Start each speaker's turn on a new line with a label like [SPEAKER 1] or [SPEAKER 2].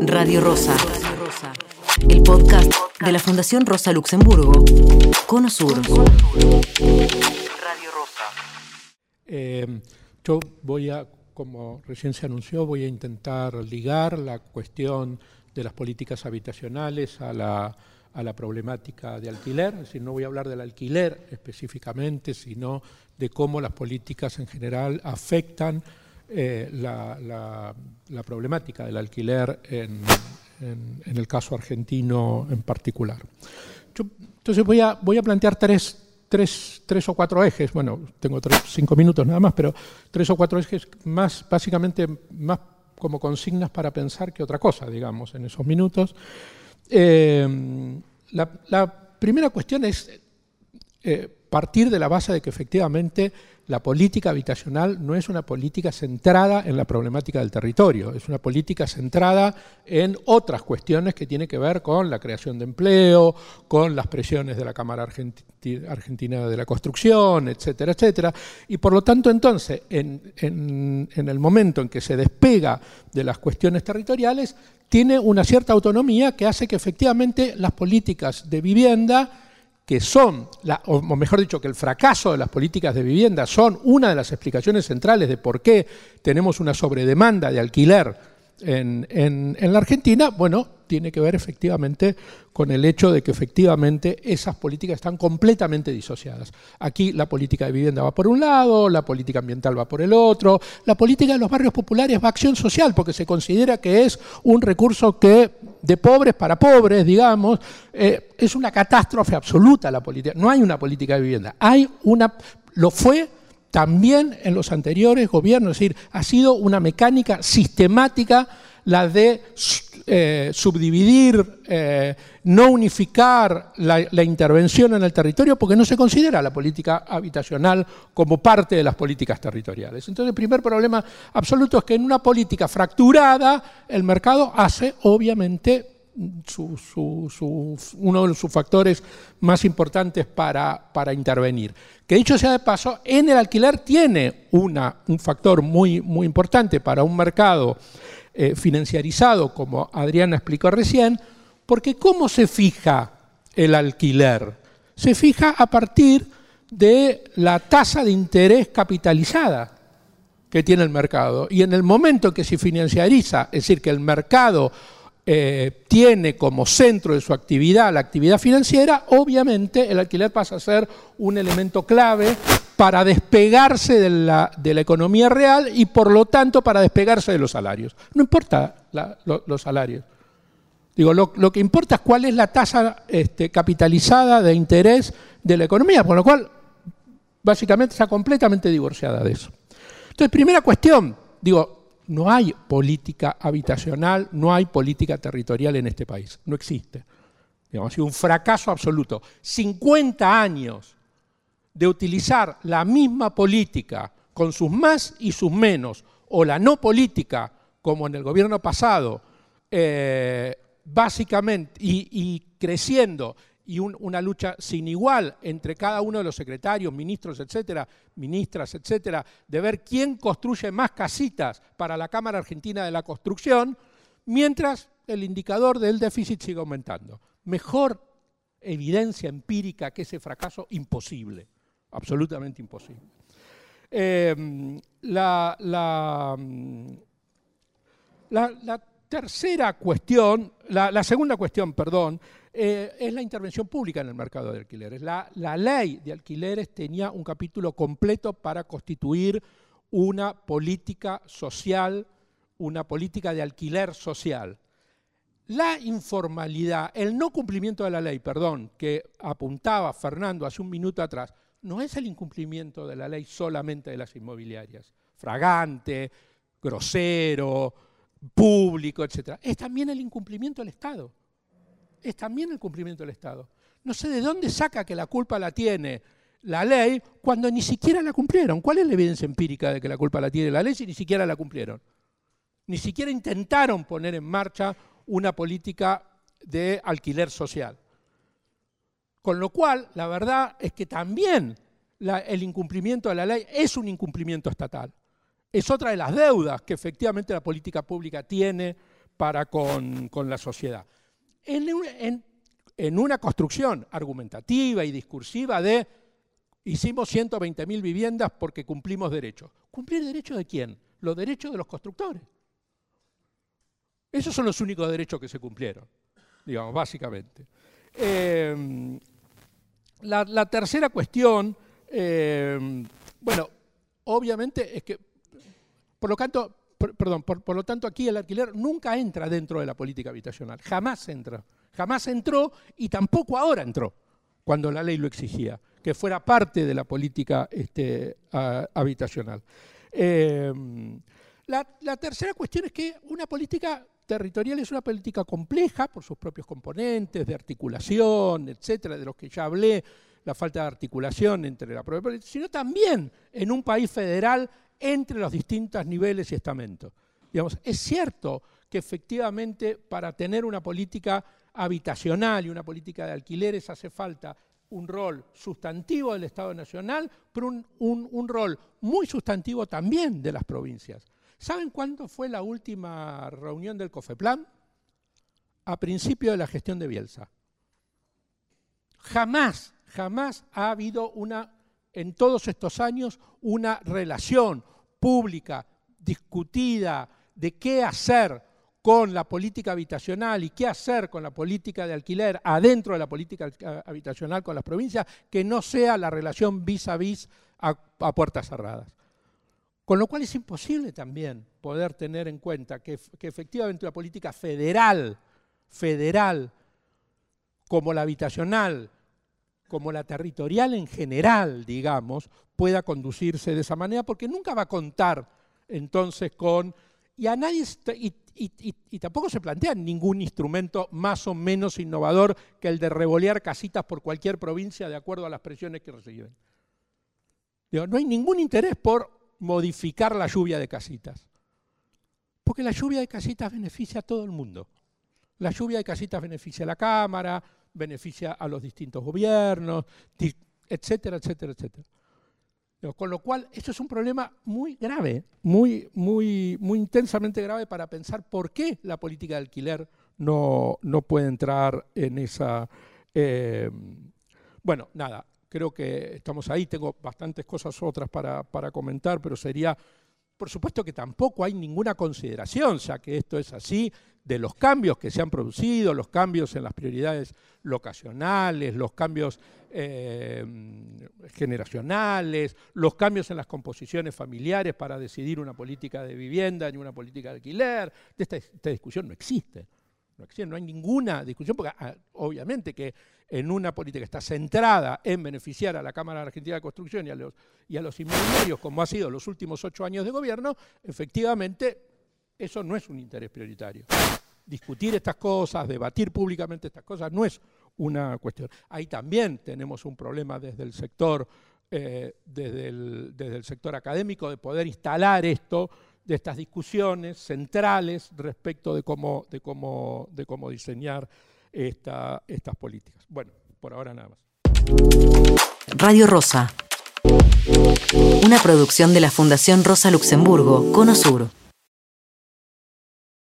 [SPEAKER 1] Radio Rosa. El podcast de la Fundación Rosa Luxemburgo. Cono Sur.
[SPEAKER 2] Radio Rosa.
[SPEAKER 3] Eh, yo voy a, como recién se anunció, voy a intentar ligar la cuestión de las políticas habitacionales a la, a la problemática de alquiler, es decir, no voy a hablar del alquiler específicamente, sino de cómo las políticas en general afectan eh, la, problemática del alquiler en, el caso argentino en particular. Entonces voy a, plantear tres, o cuatro ejes, bueno, tengo cinco minutos nada más, pero tres o cuatro ejes más, básicamente, más como consignas para pensar que otra cosa, digamos, en esos minutos. Eh, la, la primera cuestión es eh, partir de la base de que efectivamente la política habitacional no es una política centrada en la problemática del territorio, es una política centrada en otras cuestiones que tienen que ver con la creación de empleo, con las presiones de la Cámara Argenti- Argentina de la Construcción, etcétera, etcétera. Y por lo tanto, entonces, en, en- en el momento en que se despega de las cuestiones territoriales, tiene una cierta autonomía que hace que efectivamente las políticas de vivienda que son, la- o mejor dicho, que el fracaso de las políticas de vivienda son una de las explicaciones centrales de por qué tenemos una sobredemanda de alquiler en, en- en la Argentina, bueno, tiene que ver efectivamente con el hecho de que efectivamente esas políticas están completamente disociadas. Aquí la política de vivienda va por un lado, la política ambiental va por el otro, la política de los barrios populares va a acción social porque se considera que es un recurso que de pobres para pobres, digamos, eh, es una catástrofe absoluta la política. No hay una política de vivienda, hay una, lo fue también en los anteriores gobiernos, es decir, ha sido una mecánica sistemática la de eh, subdividir, eh, no unificar la, la intervención en el territorio, porque no se considera la política habitacional como parte de las políticas territoriales. Entonces, el primer problema absoluto es que en una política fracturada, el mercado hace, obviamente, uno de sus factores más importantes para, para intervenir. Que dicho sea de paso, en el alquiler tiene una, un factor muy, muy importante para un mercado eh, financiarizado, como Adriana explicó recién, porque ¿cómo se fija el alquiler? Se fija a partir de la tasa de interés capitalizada que tiene el mercado. Y en el momento que se financiariza, es decir, que el mercado eh, tiene como centro de su actividad la actividad financiera, obviamente el alquiler pasa a ser un elemento clave para despegarse de la, economía real y por lo tanto para despegarse de los salarios. No importa los salarios. Digo, lo, lo que importa es cuál es la tasa este, capitalizada de interés de la economía, con lo cual básicamente está completamente divorciada de eso. Entonces, primera cuestión, digo, no hay política habitacional, no hay política territorial en este país, no existe. Sido un fracaso absoluto. 50 años de utilizar la misma política con sus más y sus menos, o la no política, como en el gobierno pasado, eh, básicamente, y creciendo, y un- una lucha sin igual entre cada uno de los secretarios, ministros, etcétera, ministras, etcétera, de ver quién construye más casitas para la Cámara Argentina de la Construcción, mientras el indicador del déficit sigue aumentando. Mejor evidencia empírica que ese fracaso, imposible, absolutamente imposible. Eh, la, tercera cuestión, la segunda cuestión, perdón, eh, es la intervención pública en el mercado de alquileres. La, la ley de alquileres tenía un capítulo completo para constituir una política social, una política de alquiler social. La informalidad, el no cumplimiento de la ley, perdón, que apuntaba Fernando hace un minuto atrás, no es el incumplimiento de la ley solamente de las inmobiliarias, fragante, grosero, público, etc. Es también el incumplimiento del Estado. Es también el cumplimiento del Estado. No sé de dónde saca que la culpa la tiene la ley cuando ni siquiera la cumplieron. ¿Cuál es la evidencia empírica de que la culpa la tiene la ley si ni siquiera la cumplieron? Ni siquiera intentaron poner en marcha una política de alquiler social. Con lo cual, la verdad es que también el incumplimiento de la ley es un incumplimiento estatal. Es otra de las deudas que efectivamente la política pública tiene para con, la sociedad. En, una construcción argumentativa y discursiva de hicimos 120.000 viviendas porque cumplimos derechos. ¿Cumplir derechos de quién? Los derechos de los constructores. Esos son los únicos derechos que se cumplieron, digamos, básicamente. Eh, la, tercera cuestión, eh, bueno, obviamente es que, por lo tanto, perdón, por, lo tanto aquí el alquiler nunca entra dentro de la política habitacional, jamás entra, jamás entró y tampoco ahora entró, cuando la ley lo exigía, que fuera parte de la política este, habitacional. Eh, la, tercera cuestión es que una política territorial es una política compleja por sus propios componentes, de articulación, etcétera, de los que ya hablé, la falta de articulación entre la propia sino también en un país federal entre los distintos niveles y estamentos. Digamos, es cierto que efectivamente para tener una política habitacional y una política de alquileres hace falta un rol sustantivo del Estado Nacional, pero un rol muy sustantivo también de las provincias. ¿Saben cuándo fue la última reunión del COFEPLAN? A principio de la gestión de Bielsa. Jamás, jamás ha habido una, en todos estos años, una relación pública, discutida, de qué hacer con la política habitacional y qué hacer con la política de alquiler adentro de la política habitacional con las provincias, que no sea la relación vis a vis a, puertas cerradas. Con lo cual es imposible también poder tener en cuenta que, efectivamente la política federal, federal, como la habitacional, como la territorial en general, digamos, pueda conducirse de esa manera, porque nunca va a contar entonces con... Y a nadie... Y, tampoco se plantea ningún instrumento más o menos innovador que el de revolear casitas por cualquier provincia de acuerdo a las presiones que reciben. no hay ningún interés por modificar la lluvia de casitas. Porque la lluvia de casitas beneficia a todo el mundo. La lluvia de casitas beneficia a la Cámara, beneficia a los distintos gobiernos, etcétera, etcétera, etcétera. Con lo cual, esto es un problema muy grave, muy, muy, muy intensamente grave para pensar por qué la política de alquiler no, no puede entrar en esa... Eh, bueno, nada, creo que estamos ahí, tengo bastantes cosas otras para, comentar, pero sería, por supuesto que tampoco hay ninguna consideración, ya que esto es así, de los cambios que se han producido, los cambios en las prioridades locacionales, los cambios eh, generacionales, los cambios en las composiciones familiares para decidir una política de vivienda ni una política de alquiler. Esta, esta discusión no existe. No, hay ninguna discusión, porque ah, obviamente que en una política que está centrada en beneficiar a la Cámara Argentina de Construcción y a los, y a los inmobiliarios, como ha sido los últimos ocho años de gobierno, efectivamente eso no es un interés prioritario. Discutir estas cosas, debatir públicamente estas cosas, no es una cuestión. Ahí también tenemos un problema desde el sector, eh, desde, el, desde el sector académico de poder instalar esto de estas discusiones centrales respecto de cómo, de cómo, de cómo diseñar esta, estas políticas. Bueno, por ahora nada más.
[SPEAKER 1] Radio Rosa, una producción de la Fundación Rosa Luxemburgo, Cono Sur.